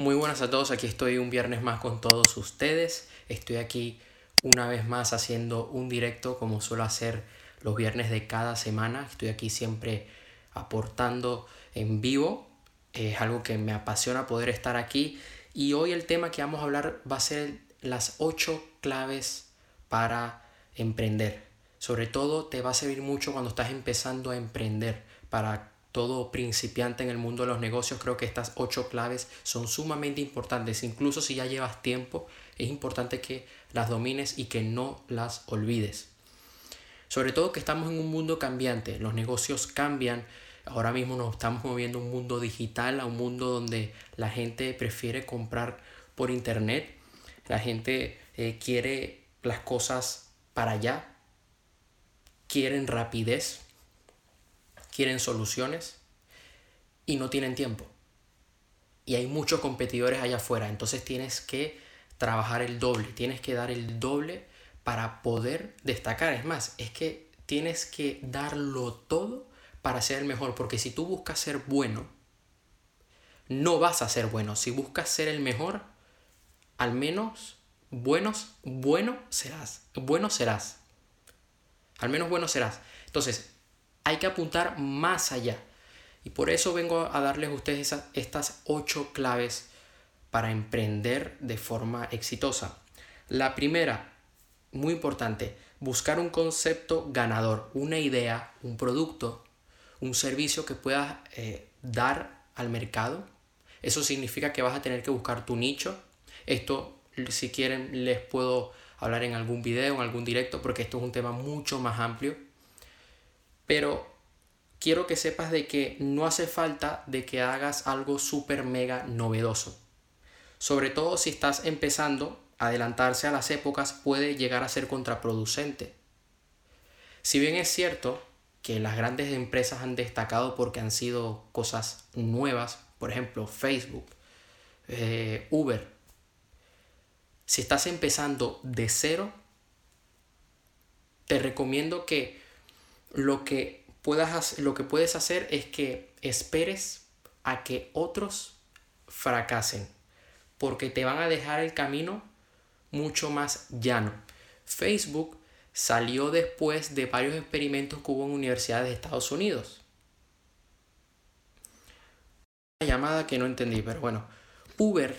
Muy buenas a todos, aquí estoy un viernes más con todos ustedes. Estoy aquí una vez más haciendo un directo como suelo hacer los viernes de cada semana. Estoy aquí siempre aportando en vivo. Es algo que me apasiona poder estar aquí. Y hoy el tema que vamos a hablar va a ser las 8 claves para emprender. Sobre todo te va a servir mucho cuando estás empezando a emprender para todo principiante en el mundo de los negocios, creo que estas ocho claves son sumamente importantes. Incluso si ya llevas tiempo, es importante que las domines y que no las olvides. Sobre todo que estamos en un mundo cambiante, los negocios cambian. Ahora mismo nos estamos moviendo a un mundo digital, a un mundo donde la gente prefiere comprar por internet. La gente eh, quiere las cosas para allá. Quieren rapidez quieren soluciones y no tienen tiempo. Y hay muchos competidores allá afuera, entonces tienes que trabajar el doble, tienes que dar el doble para poder destacar. Es más, es que tienes que darlo todo para ser el mejor, porque si tú buscas ser bueno, no vas a ser bueno. Si buscas ser el mejor, al menos buenos, bueno serás. Bueno serás. Al menos bueno serás. Entonces, hay que apuntar más allá. Y por eso vengo a darles a ustedes estas ocho claves para emprender de forma exitosa. La primera, muy importante, buscar un concepto ganador, una idea, un producto, un servicio que puedas eh, dar al mercado. Eso significa que vas a tener que buscar tu nicho. Esto, si quieren, les puedo hablar en algún video, en algún directo, porque esto es un tema mucho más amplio pero quiero que sepas de que no hace falta de que hagas algo súper mega novedoso. Sobre todo si estás empezando, adelantarse a las épocas puede llegar a ser contraproducente. Si bien es cierto que las grandes empresas han destacado porque han sido cosas nuevas, por ejemplo Facebook, eh, Uber, si estás empezando de cero, te recomiendo que lo que, puedas, lo que puedes hacer es que esperes a que otros fracasen, porque te van a dejar el camino mucho más llano. Facebook salió después de varios experimentos que hubo en universidades de Estados Unidos. Una llamada que no entendí, pero bueno, Uber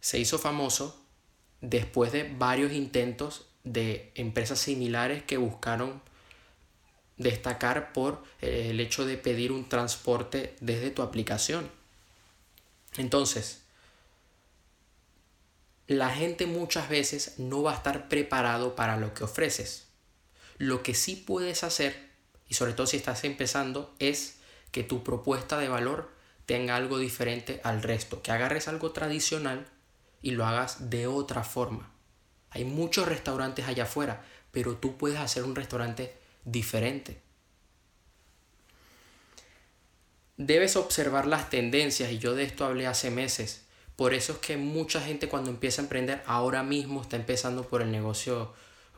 se hizo famoso después de varios intentos de empresas similares que buscaron destacar por eh, el hecho de pedir un transporte desde tu aplicación. Entonces, la gente muchas veces no va a estar preparado para lo que ofreces. Lo que sí puedes hacer, y sobre todo si estás empezando, es que tu propuesta de valor tenga algo diferente al resto, que agarres algo tradicional y lo hagas de otra forma. Hay muchos restaurantes allá afuera, pero tú puedes hacer un restaurante diferente. Debes observar las tendencias y yo de esto hablé hace meses. Por eso es que mucha gente cuando empieza a emprender ahora mismo está empezando por el negocio,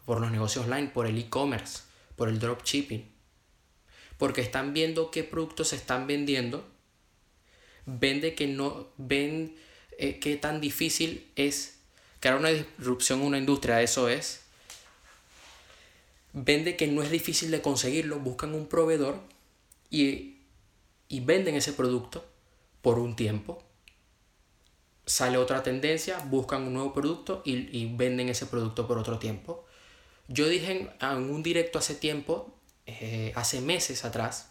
por los negocios online, por el e-commerce, por el dropshipping. Porque están viendo qué productos se están vendiendo, ven que no ven eh, qué tan difícil es crear una disrupción en una industria, eso es, vende que no es difícil de conseguirlo, buscan un proveedor y, y venden ese producto por un tiempo. Sale otra tendencia, buscan un nuevo producto y, venden ese producto por otro tiempo. Yo dije en, un directo hace tiempo, eh, hace meses atrás,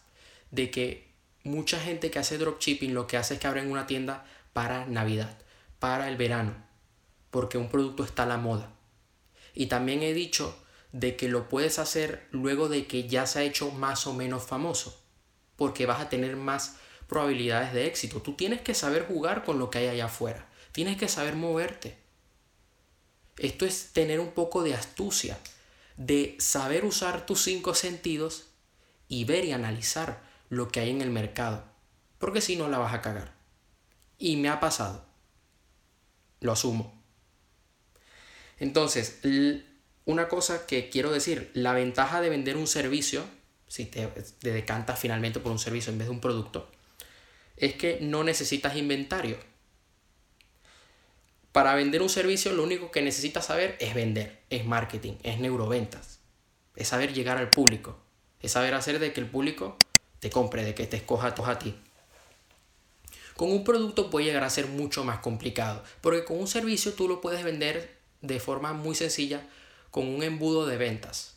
de que mucha gente que hace dropshipping lo que hace es que abren una tienda para Navidad, para el verano porque un producto está a la moda. Y también he dicho de que lo puedes hacer luego de que ya se ha hecho más o menos famoso, porque vas a tener más probabilidades de éxito. Tú tienes que saber jugar con lo que hay allá afuera, tienes que saber moverte. Esto es tener un poco de astucia, de saber usar tus cinco sentidos y ver y analizar lo que hay en el mercado, porque si no la vas a cagar. Y me ha pasado, lo asumo. Entonces, una cosa que quiero decir, la ventaja de vender un servicio, si te, decantas finalmente por un servicio en vez de un producto, es que no necesitas inventario. Para vender un servicio lo único que necesitas saber es vender, es marketing, es neuroventas, es saber llegar al público, es saber hacer de que el público te compre, de que te escoja a ti. Con un producto puede llegar a ser mucho más complicado, porque con un servicio tú lo puedes vender de forma muy sencilla con un embudo de ventas.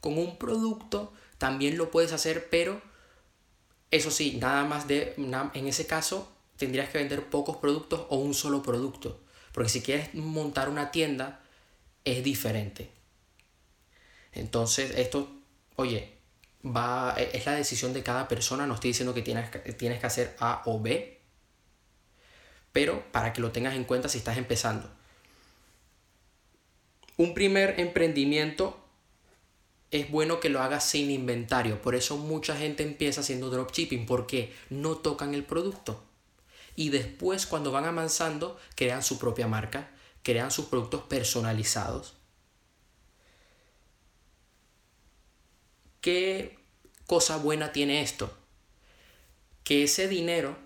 Con un producto también lo puedes hacer, pero eso sí, nada más de, en ese caso tendrías que vender pocos productos o un solo producto. Porque si quieres montar una tienda, es diferente. Entonces, esto, oye, va, es la decisión de cada persona. No estoy diciendo que tienes, tienes que hacer A o B. Pero para que lo tengas en cuenta si estás empezando. Un primer emprendimiento es bueno que lo hagas sin inventario. Por eso mucha gente empieza haciendo dropshipping porque no tocan el producto. Y después cuando van avanzando crean su propia marca, crean sus productos personalizados. ¿Qué cosa buena tiene esto? Que ese dinero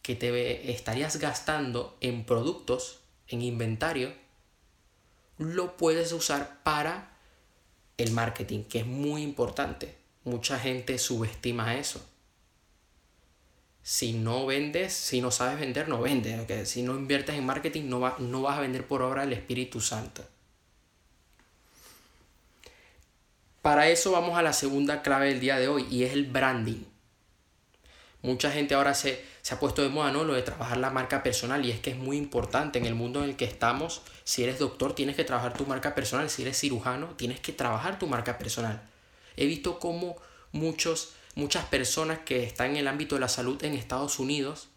que te estarías gastando en productos, en inventario, lo puedes usar para el marketing, que es muy importante. Mucha gente subestima eso. Si no vendes, si no sabes vender, no vendes. Si no inviertes en marketing, no, no vas a vender por obra del Espíritu Santo. Para eso vamos a la segunda clave del día de hoy y es el branding. Mucha gente ahora se, se, ha puesto de moda, ¿no? Lo de trabajar la marca personal y es que es muy importante en el mundo en el que estamos. Si eres doctor, tienes que trabajar tu marca personal. Si eres cirujano, tienes que trabajar tu marca personal. He visto cómo muchos, muchas personas que están en el ámbito de la salud en Estados Unidos,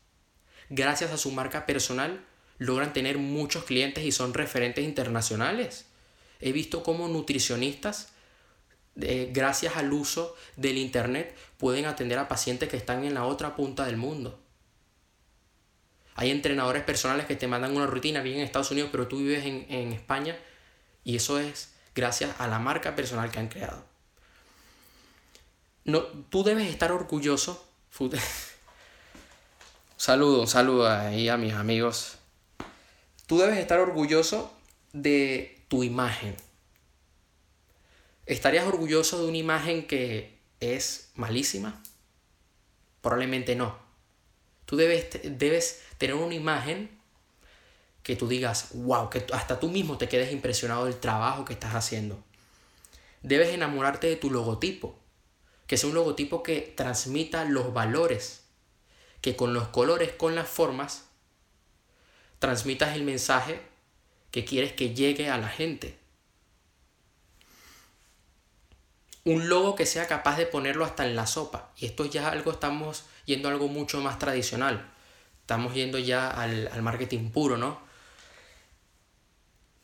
gracias a su marca personal, logran tener muchos clientes y son referentes internacionales. He visto cómo nutricionistas gracias al uso del Internet, pueden atender a pacientes que están en la otra punta del mundo. Hay entrenadores personales que te mandan una rutina bien en Estados Unidos, pero tú vives en, en España y eso es gracias a la marca personal que han creado. No, tú debes estar orgulloso. saludo, saludo ahí a mis amigos. Tú debes estar orgulloso de tu imagen. ¿Estarías orgulloso de una imagen que es malísima? Probablemente no. Tú debes, debes tener una imagen que tú digas, wow, que hasta tú mismo te quedes impresionado del trabajo que estás haciendo. Debes enamorarte de tu logotipo, que sea un logotipo que transmita los valores, que con los colores, con las formas, transmitas el mensaje que quieres que llegue a la gente. Un logo que sea capaz de ponerlo hasta en la sopa. Y esto ya algo, estamos yendo a algo mucho más tradicional. Estamos yendo ya al, marketing puro, ¿no?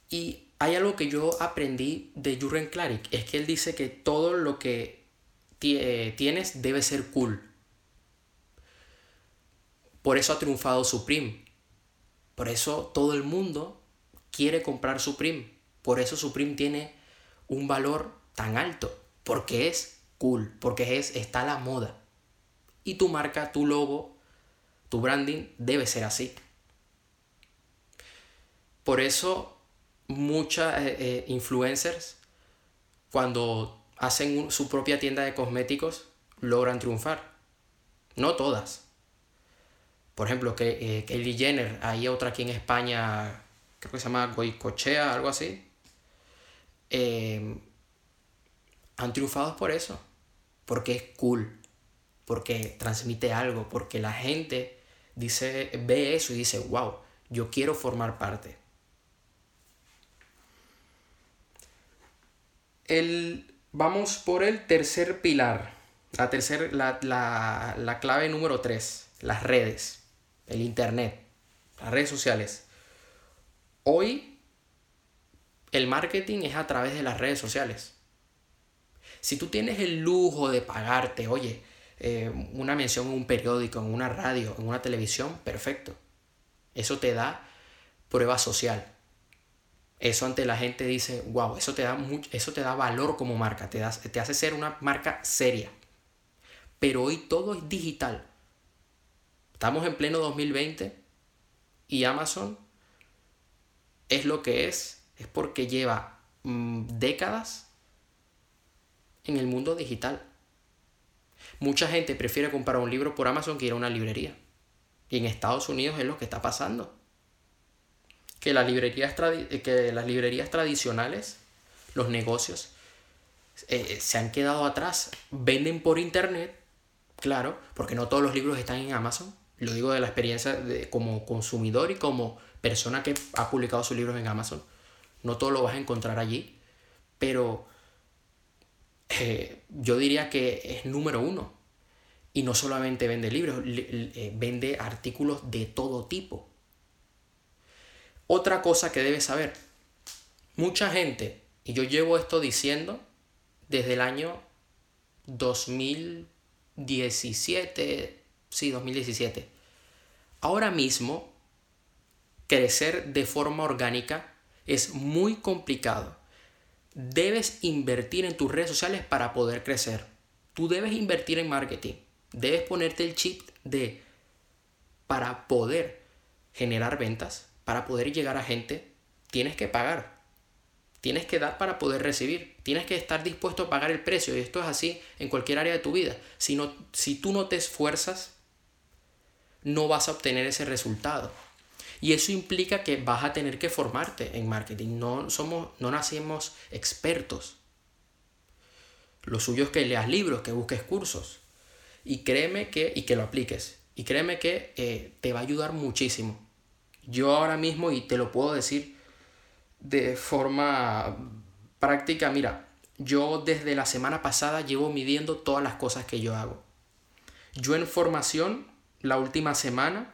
Y hay algo que yo aprendí de Jurgen Klarik, es que él dice que todo lo que eh, tienes debe ser cool. Por eso ha triunfado Supreme. Por eso todo el mundo quiere comprar Supreme. Por eso Supreme tiene un valor tan alto porque es cool, porque es, está la moda. Y tu marca, tu logo, tu branding debe ser así. Por eso muchas eh, eh, influencers, cuando hacen su propia tienda de cosméticos, logran triunfar. No todas. Por ejemplo, que eh, Kylie Jenner, hay otra aquí en España, creo que se llama Goicochea, algo así. Eh, han triunfado por eso, porque es cool, porque transmite algo, porque la gente dice, ve eso y dice, wow, yo quiero formar parte. El, vamos por el tercer pilar, la, tercer, la, la, la clave número tres, las redes, el Internet, las redes sociales. Hoy el marketing es a través de las redes sociales. Si tú tienes el lujo de pagarte, oye, eh, una mención en un periódico, en una radio, en una televisión, perfecto. Eso te da prueba social. Eso ante la gente dice, wow, eso te da, mucho, eso te da valor como marca, te, te hace ser una marca seria. Pero hoy todo es digital. Estamos en pleno 2020 y Amazon es lo que es, es porque lleva mm, décadas en el mundo digital. Mucha gente prefiere comprar un libro por Amazon que ir a una librería. Y en Estados Unidos es lo que está pasando. Que las librerías, que las librerías tradicionales, los negocios, eh, se han quedado atrás. Venden por internet, claro, porque no todos los libros están en Amazon. Lo digo de la experiencia de, como consumidor y como persona que ha publicado sus libros en Amazon. No todo lo vas a encontrar allí, pero eh, yo diría que es número uno. Y no solamente vende libros, eh, vende artículos de todo tipo. Otra cosa que debes saber, mucha gente, y yo llevo esto diciendo desde el año 2017, sí, 2017. Ahora mismo, crecer de forma orgánica es muy complicado debes invertir en tus redes sociales para poder crecer. Tú debes invertir en marketing. Debes ponerte el chip de para poder generar ventas, para poder llegar a gente, tienes que pagar. Tienes que dar para poder recibir. Tienes que estar dispuesto a pagar el precio. Y esto es así en cualquier área de tu vida. Si, no, si tú no te esfuerzas, no vas a obtener ese resultado. Y eso implica que vas a tener que formarte en marketing. No, somos, no nacemos expertos. Lo suyo es que leas libros, que busques cursos. Y créeme que, y que lo apliques. Y créeme que eh, te va a ayudar muchísimo. Yo ahora mismo, y te lo puedo decir de forma práctica, mira, yo desde la semana pasada llevo midiendo todas las cosas que yo hago. Yo en formación, la última semana,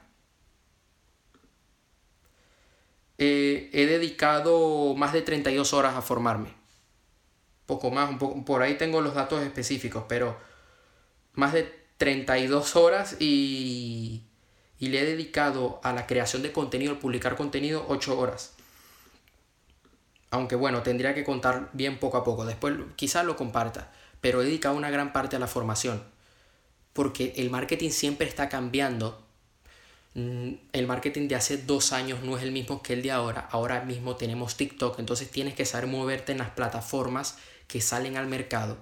Eh, he dedicado más de 32 horas a formarme. Poco más, un poco, por ahí tengo los datos específicos, pero más de 32 horas y, y le he dedicado a la creación de contenido, al publicar contenido, 8 horas. Aunque bueno, tendría que contar bien poco a poco. Después quizás lo comparta. Pero he dedicado una gran parte a la formación. Porque el marketing siempre está cambiando el marketing de hace dos años no es el mismo que el de ahora. Ahora mismo tenemos TikTok, entonces tienes que saber moverte en las plataformas que salen al mercado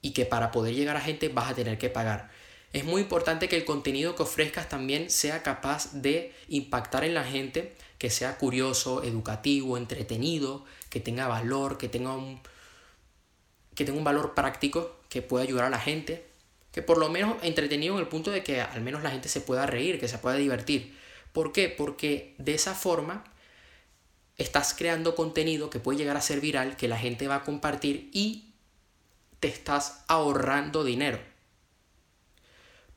y que para poder llegar a gente vas a tener que pagar. Es muy importante que el contenido que ofrezcas también sea capaz de impactar en la gente, que sea curioso, educativo, entretenido, que tenga valor, que tenga un, que tenga un valor práctico, que pueda ayudar a la gente que por lo menos entretenido en el punto de que al menos la gente se pueda reír, que se pueda divertir. ¿Por qué? Porque de esa forma estás creando contenido que puede llegar a ser viral, que la gente va a compartir y te estás ahorrando dinero.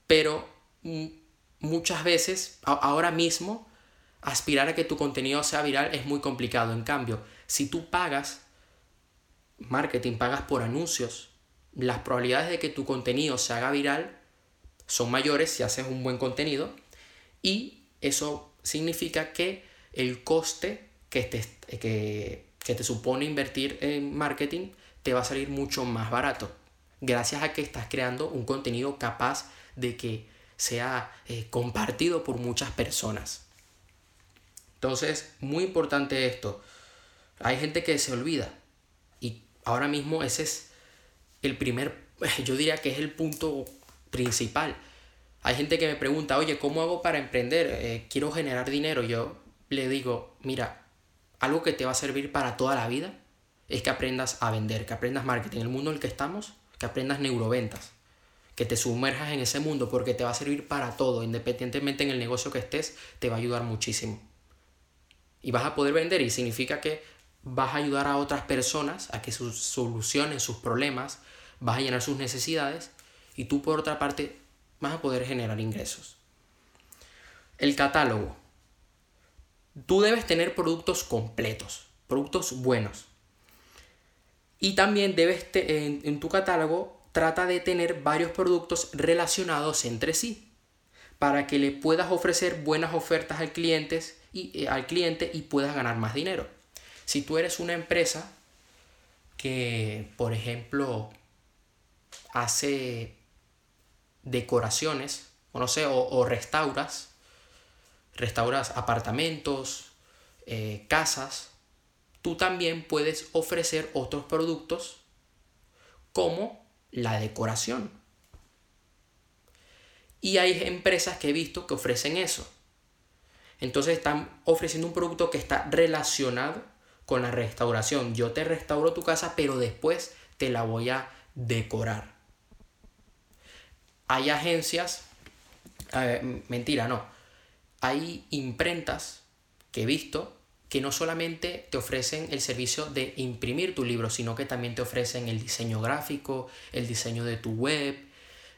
Pero muchas veces, ahora mismo, aspirar a que tu contenido sea viral es muy complicado. En cambio, si tú pagas marketing, pagas por anuncios, las probabilidades de que tu contenido se haga viral son mayores si haces un buen contenido y eso significa que el coste que te, que, te supone invertir en marketing te va a salir mucho más barato gracias a que estás creando un contenido capaz de que sea eh, compartido por muchas personas. Entonces, muy importante esto. Hay gente que se olvida y ahora mismo ese es el primer, yo diría que es el punto principal. Hay gente que me pregunta, oye, ¿cómo hago para emprender? Eh, quiero generar dinero. Yo le digo, mira, algo que te va a servir para toda la vida es que aprendas a vender, que aprendas marketing. En el mundo en el que estamos, que aprendas neuroventas, que te sumerjas en ese mundo porque te va a servir para todo, independientemente en el negocio que estés, te va a ayudar muchísimo. Y vas a poder vender y significa que vas a ayudar a otras personas a que solucionen sus problemas, vas a llenar sus necesidades y tú por otra parte vas a poder generar ingresos. El catálogo. Tú debes tener productos completos, productos buenos. Y también debes, en, tu catálogo, trata de tener varios productos relacionados entre sí para que le puedas ofrecer buenas ofertas al, y, eh, al cliente y puedas ganar más dinero. Si tú eres una empresa que, por ejemplo, hace decoraciones, o no sé, o, restauras, restauras apartamentos, eh, casas, tú también puedes ofrecer otros productos como la decoración. Y hay empresas que he visto que ofrecen eso. Entonces están ofreciendo un producto que está relacionado con la restauración. Yo te restauro tu casa, pero después te la voy a decorar. Hay agencias, mentira, no. Hay imprentas que he visto que no solamente te ofrecen el servicio de imprimir tu libro, sino que también te ofrecen el diseño gráfico, el diseño de tu web,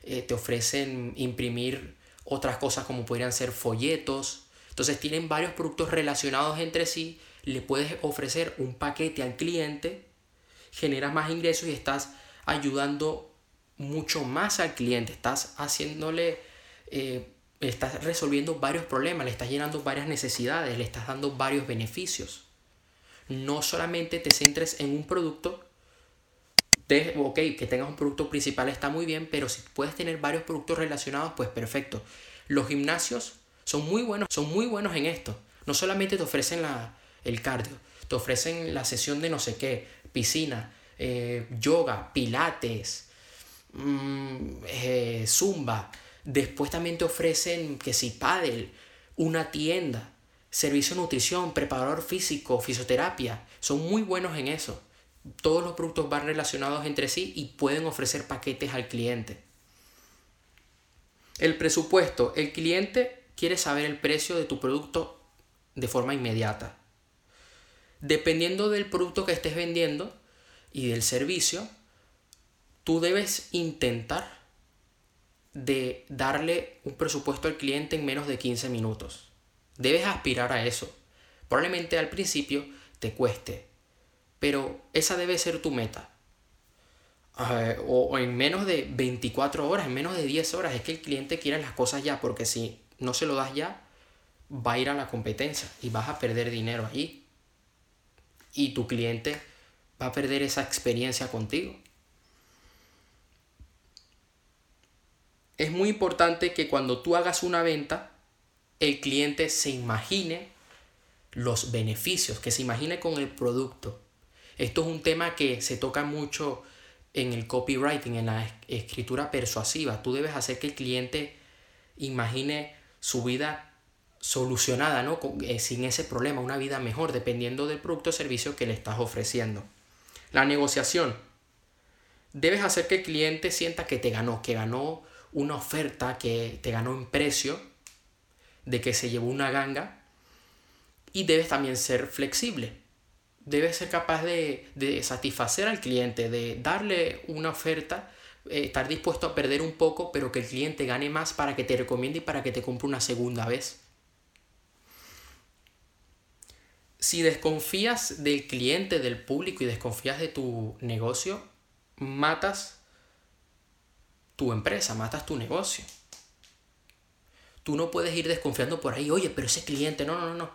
eh, te ofrecen imprimir otras cosas como podrían ser folletos. Entonces tienen varios productos relacionados entre sí, le puedes ofrecer un paquete al cliente, generas más ingresos y estás ayudando mucho más al cliente, estás haciéndole... Eh, estás resolviendo varios problemas, le estás llenando varias necesidades, le estás dando varios beneficios. No solamente te centres en un producto, ok, que tengas un producto principal está muy bien, pero si puedes tener varios productos relacionados, pues perfecto. Los gimnasios son muy buenos, son muy buenos en esto. No solamente te ofrecen la, el cardio, te ofrecen la sesión de no sé qué, piscina, eh, yoga, pilates, mm, eh, zumba, Después también te ofrecen que si paddle, una tienda, servicio de nutrición, preparador físico, fisioterapia. Son muy buenos en eso. Todos los productos van relacionados entre sí y pueden ofrecer paquetes al cliente. El presupuesto. El cliente quiere saber el precio de tu producto de forma inmediata. Dependiendo del producto que estés vendiendo y del servicio, tú debes intentar de darle un presupuesto al cliente en menos de 15 minutos. Debes aspirar a eso. Probablemente al principio te cueste, pero esa debe ser tu meta. Ah, o, en menos de 24 horas, en menos de 10 horas, es que el cliente quiere las cosas ya, porque si no se lo das ya, va a ir a la competencia y vas a perder dinero allí. Y tu cliente va a perder esa experiencia contigo. es muy importante que cuando tú hagas una venta, el cliente se imagine los beneficios, que se imagine con el producto. Esto es un tema que se toca mucho en el copywriting, en la escritura persuasiva. Tú debes hacer que el cliente imagine su vida solucionada, ¿no? Eh, sin ese problema, una vida mejor, dependiendo del producto o servicio que le estás ofreciendo. La negociación. Debes hacer que el cliente sienta que te ganó, que ganó una oferta que te ganó en precio, de que se llevó una ganga, y debes también ser flexible. Debes ser capaz de, satisfacer al cliente, de darle una oferta, eh, estar dispuesto a perder un poco, pero que el cliente gane más para que te recomiende y para que te compre una segunda vez. Si desconfías del cliente, del público y desconfías de tu negocio, matas tu empresa, matas tu negocio. Tú no puedes ir desconfiando por ahí, oye, pero ese cliente, no, no, no, no.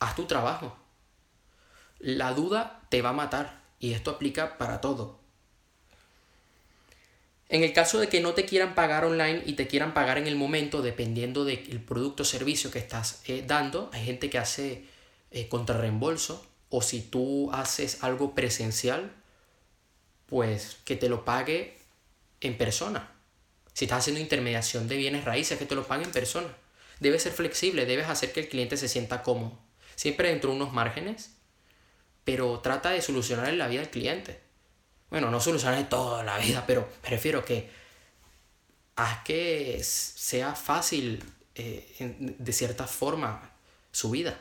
Haz tu trabajo. La duda te va a matar y esto aplica para todo. En el caso de que no te quieran pagar online y te quieran pagar en el momento, dependiendo del producto o servicio que estás eh, dando, hay gente que hace eh, contrarreembolso o si tú haces algo presencial, pues que te lo pague en persona. Si estás haciendo intermediación de bienes raíces, que te lo paguen en persona. Debes ser flexible, debes hacer que el cliente se sienta cómodo. Siempre dentro de unos márgenes, pero trata de solucionar la vida del cliente. Bueno, no solucionar toda la vida, pero prefiero que haz que sea fácil eh, de cierta forma su vida.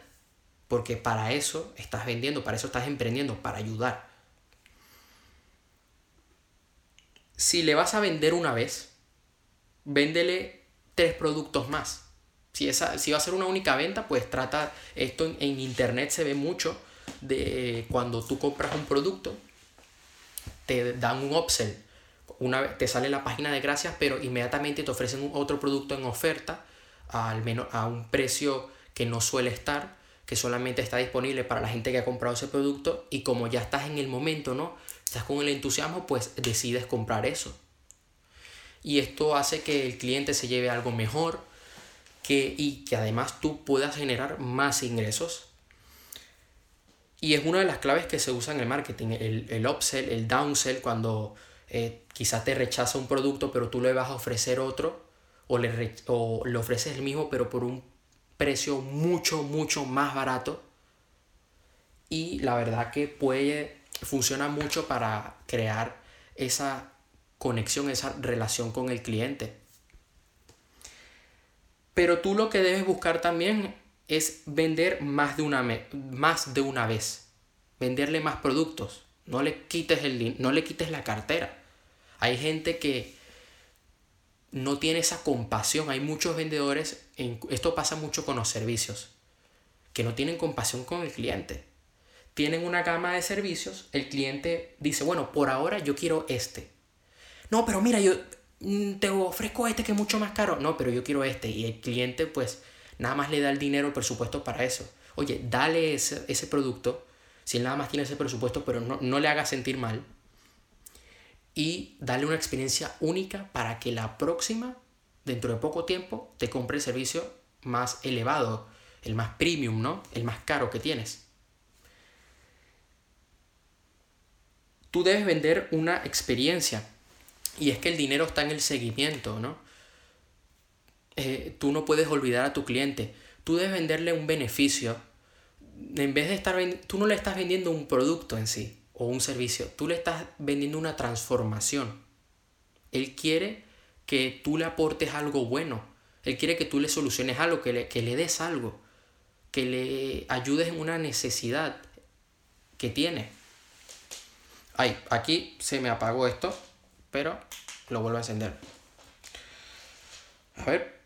Porque para eso estás vendiendo, para eso estás emprendiendo, para ayudar. si le vas a vender una vez, véndele tres productos más. Si, esa, si va a ser una única venta, pues trata, esto en, internet se ve mucho, de cuando tú compras un producto, te dan un upsell. Una te sale la página de gracias, pero inmediatamente te ofrecen otro producto en oferta al menos a un precio que no suele estar, que solamente está disponible para la gente que ha comprado ese producto y como ya estás en el momento, ¿no? estás con el entusiasmo, pues decides comprar eso. y esto hace que el cliente se lleve algo mejor que, y que además tú puedas generar más ingresos. Y es una de las claves que se usa en el marketing, el, el upsell, el downsell, cuando eh, quizás te rechaza un producto pero tú le vas a ofrecer otro o le, o le ofreces el mismo pero por un precio mucho, mucho más barato. Y la verdad que puede, funciona mucho para crear esa conexión, esa relación con el cliente. Pero tú lo que debes buscar también es vender más de una, más de una vez. Venderle más productos. No le, quites el, no le quites la cartera. Hay gente que no tiene esa compasión. Hay muchos vendedores, en, esto pasa mucho con los servicios, que no tienen compasión con el cliente. Tienen una gama de servicios, el cliente dice, bueno, por ahora yo quiero este. No, pero mira, yo mm, te ofrezco este que es mucho más caro. No, pero yo quiero este. Y el cliente pues nada más le da el dinero, el presupuesto para eso. Oye, dale ese, ese producto, si él nada más tiene ese presupuesto, pero no, no le haga sentir mal y darle una experiencia única para que la próxima, dentro de poco tiempo, te compre el servicio más elevado, el más premium, ¿no? El más caro que tienes. Tú debes vender una experiencia y es que el dinero está en el seguimiento, ¿no? Eh, tú no puedes olvidar a tu cliente. Tú debes venderle un beneficio. En vez de estar tú no le estás vendiendo un producto en sí o un servicio, tú le estás vendiendo una transformación. Él quiere que tú le aportes algo bueno. Él quiere que tú le soluciones algo, que le, que le des algo, que le ayudes en una necesidad que tiene. Ay, aquí se me apagó esto, pero lo vuelvo a encender. A ver.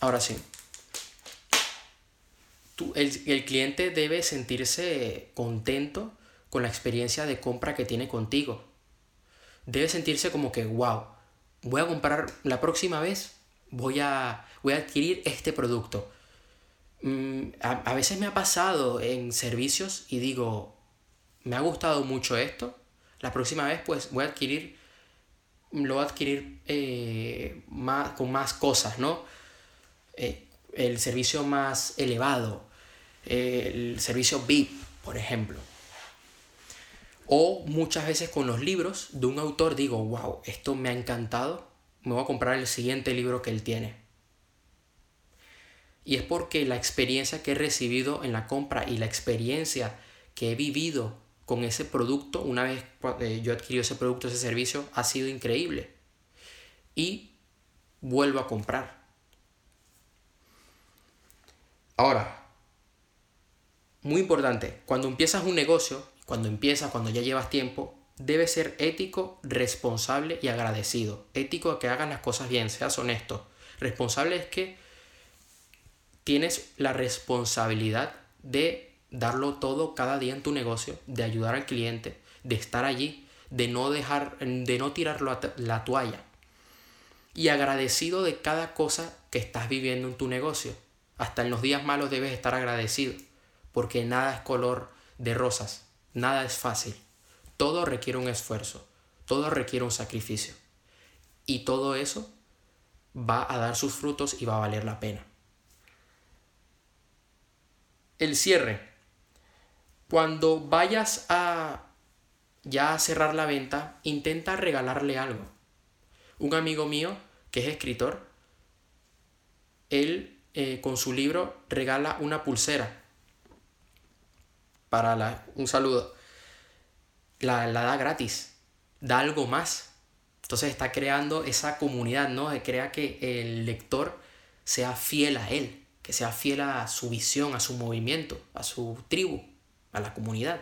Ahora sí el, cliente debe sentirse contento con la experiencia de compra que tiene contigo. Debe sentirse como que, wow, voy a comprar la próxima vez, voy a, voy a adquirir este producto. Mm, a, veces me ha pasado en servicios y digo, me ha gustado mucho esto, la próxima vez pues voy a adquirir, lo voy a adquirir eh, más, con más cosas, ¿no? Eh, el servicio más elevado, el servicio VIP, por ejemplo. O muchas veces con los libros de un autor digo, wow, esto me ha encantado, me voy a comprar el siguiente libro que él tiene. Y es porque la experiencia que he recibido en la compra y la experiencia que he vivido con ese producto, una vez eh, yo adquirí ese producto, ese servicio, ha sido increíble. Y vuelvo a comprar. Ahora, muy importante, cuando empiezas un negocio, cuando empiezas, cuando ya llevas tiempo, debes ser ético, responsable y agradecido. Ético a que hagas las cosas bien, seas honesto. Responsable es que tienes la responsabilidad de darlo todo cada día en tu negocio, de ayudar al cliente, de estar allí, de no dejar, de no tirar la toalla. Y agradecido de cada cosa que estás viviendo en tu negocio. Hasta en los días malos debes estar agradecido porque nada es color de rosas, nada es fácil. Todo requiere un esfuerzo, todo requiere un sacrificio. Y todo eso va a dar sus frutos y va a valer la pena. El cierre. Cuando vayas a ya a cerrar la venta, intenta regalarle algo. Un amigo mío, que es escritor, él eh, con su libro regala una pulsera para la, un saludo, la, la da gratis, da algo más. Entonces está creando esa comunidad, ¿no? Crea que el lector sea fiel a él, que sea fiel a su visión, a su movimiento, a su tribu, a la comunidad.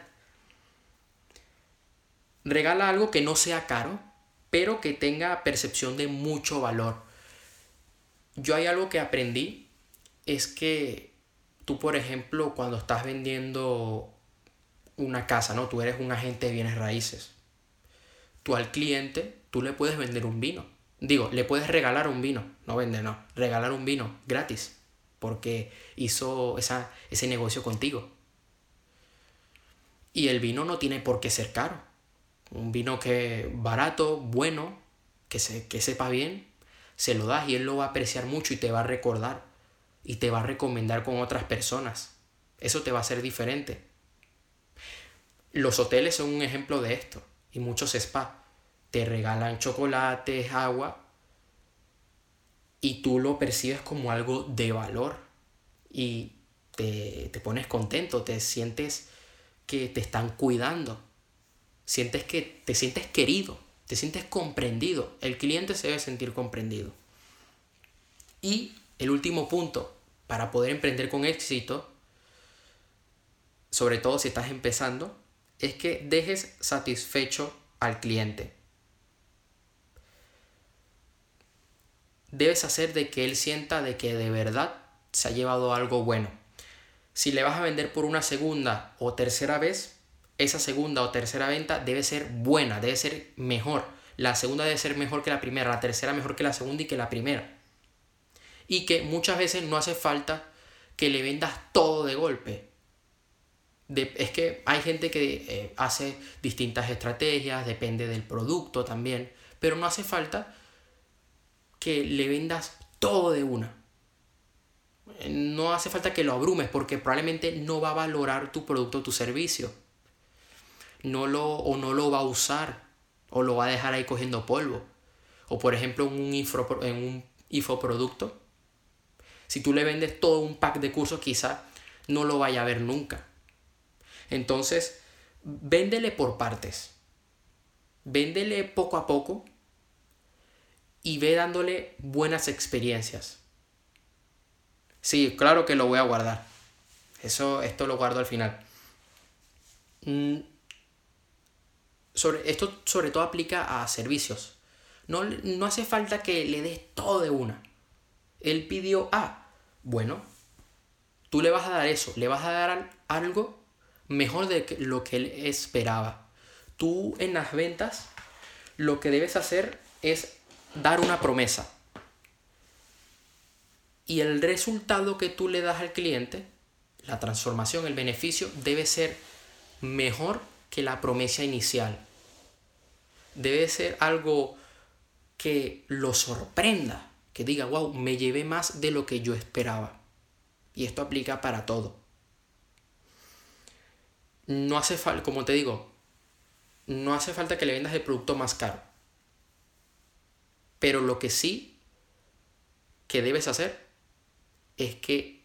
Regala algo que no sea caro, pero que tenga percepción de mucho valor. Yo hay algo que aprendí, es que tú, por ejemplo, cuando estás vendiendo una casa, ¿no? Tú eres un agente de bienes raíces. Tú al cliente, tú le puedes vender un vino. Digo, le puedes regalar un vino. No vender, no. Regalar un vino gratis. Porque hizo esa, ese negocio contigo. Y el vino no tiene por qué ser caro. un vino que barato, bueno, que, se, que sepa bien, se lo das y él lo va a apreciar mucho y te va a recordar y te va a recomendar con otras personas. Eso te va a hacer diferente. Los hoteles son un ejemplo de esto y muchos spas te regalan chocolates, agua y tú lo percibes como algo de valor y te, te pones contento, te sientes que te están cuidando, sientes que te sientes querido, te sientes comprendido, el cliente se debe sentir comprendido. Y el último punto, para poder emprender con éxito, sobre todo si estás empezando, es que dejes satisfecho al cliente. Debes hacer de que él sienta de que de verdad se ha llevado algo bueno. Si le vas a vender por una segunda o tercera vez, esa segunda o tercera venta debe ser buena, debe ser mejor. La segunda debe ser mejor que la primera, la tercera mejor que la segunda y que la primera. Y que muchas veces no hace falta que le vendas todo de golpe. es que hay gente que eh, hace distintas estrategias, depende del producto también, pero no hace falta que le vendas todo de una. No hace falta que lo abrumes porque probablemente no va a valorar tu producto o tu servicio no lo, o no lo va a usar o lo va a dejar ahí cogiendo polvo. O por ejemplo un, en un infoproducto, si tú le vendes todo un pack de cursos quizá no lo vaya a ver nunca. Entonces, véndele por partes. Véndele poco a poco y ve dándole buenas experiencias. Sí, claro que lo voy a guardar. Eso, esto lo guardo al final. Mm, sobre, esto sobre todo aplica a servicios. No, no hace falta que le des todo de una. Él pidió A. Bueno, tú le vas a dar eso, le vas a dar algo mejor de lo que él esperaba. Tú en las ventas lo que debes hacer es dar una promesa. Y el resultado que tú le das al cliente, la transformación, el beneficio, debe ser mejor que la promesa inicial. Debe ser algo que lo sorprenda, que diga, wow, me llevé más de lo que yo esperaba. Y esto aplica para todo. No hace falta, como te digo, no hace falta que le vendas el producto más caro. Pero lo que sí que debes hacer es que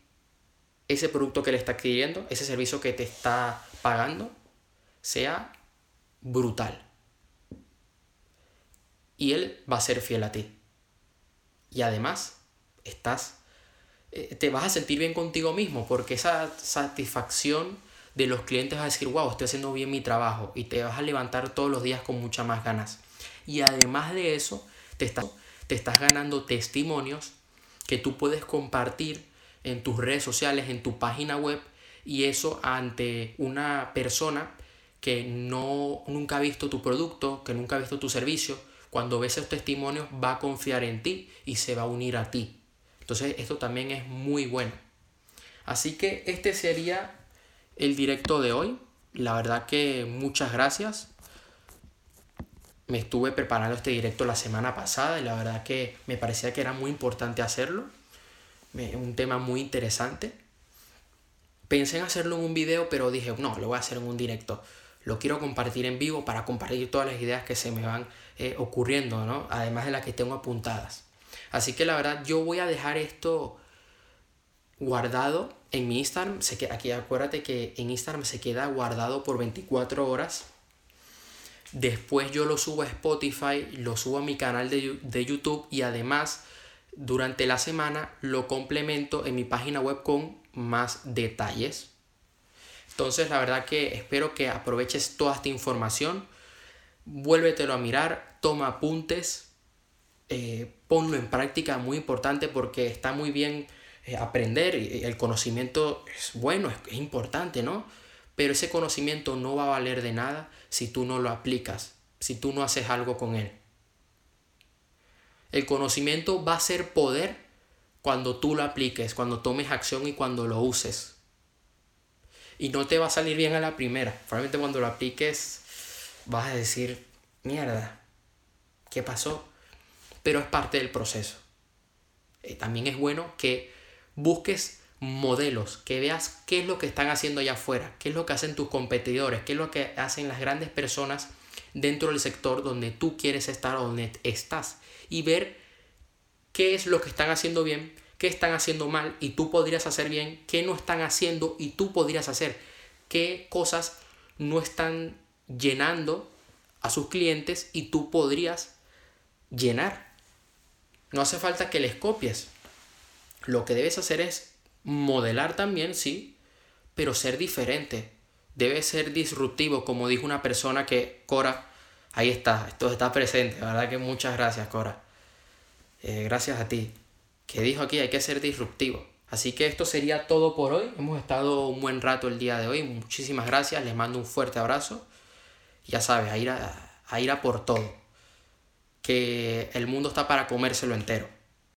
ese producto que le está adquiriendo, ese servicio que te está pagando, sea brutal. Y Él va a ser fiel a ti. Y además, estás, eh, te vas a sentir bien contigo mismo porque esa satisfacción de los clientes va a decir, wow, estoy haciendo bien mi trabajo y te vas a levantar todos los días con muchas más ganas. Y además de eso, te estás, te estás ganando testimonios que tú puedes compartir en tus redes sociales, en tu página web y eso ante una persona que no, nunca ha visto tu producto, que nunca ha visto tu servicio, cuando ve esos testimonios va a confiar en ti y se va a unir a ti. Entonces esto también es muy bueno. Así que este sería el directo de hoy. La verdad que muchas gracias. Me estuve preparando este directo la semana pasada y la verdad que me parecía que era muy importante hacerlo. Un tema muy interesante. Pensé en hacerlo en un video, pero dije, no, lo voy a hacer en un directo lo quiero compartir en vivo para compartir todas las ideas que se me van eh, ocurriendo, ¿no? Además de las que tengo apuntadas. Así que la verdad yo voy a dejar esto guardado en mi Instagram. Aquí acuérdate que en Instagram se queda guardado por 24 horas. Después yo lo subo a Spotify, lo subo a mi canal de, de YouTube y además durante la semana lo complemento en mi página web con más detalles. Entonces, la verdad que espero que aproveches toda esta información, vuélvetelo a mirar, toma apuntes, eh, ponlo en práctica, muy importante porque está muy bien eh, aprender, el conocimiento es bueno, es, importante, ¿no? Pero ese conocimiento no va a valer de nada si tú no lo aplicas, si tú no haces algo con él. El conocimiento va a ser poder cuando tú lo apliques, cuando tomes acción y cuando lo uses y no te va a salir bien a la primera. Probablemente cuando lo apliques vas a decir, mierda, ¿qué pasó? Pero es parte del proceso. Eh, también es bueno que busques modelos, que veas qué es lo que están haciendo allá afuera, qué es lo que hacen tus competidores, qué es lo que hacen las grandes personas dentro del sector donde tú quieres estar o donde estás y ver qué es lo que están haciendo bien, qué están haciendo mal y tú podrías hacer bien, qué no están haciendo y tú podrías hacer, qué cosas no están llenando a sus clientes y tú podrías llenar. No hace falta que les copies. Lo que debes hacer es modelar también, sí, pero ser diferente. Debe ser disruptivo, como dijo una persona que, Cora, ahí está, esto está presente, la verdad que muchas gracias, Cora. Eh, gracias a ti. Que dijo aquí, hay que ser disruptivo. Así que esto sería todo por hoy. Hemos estado un buen rato el día de hoy. Muchísimas gracias. Les mando un fuerte abrazo. Ya sabes, a ir a, a ir a por todo. Que el mundo está para comérselo entero.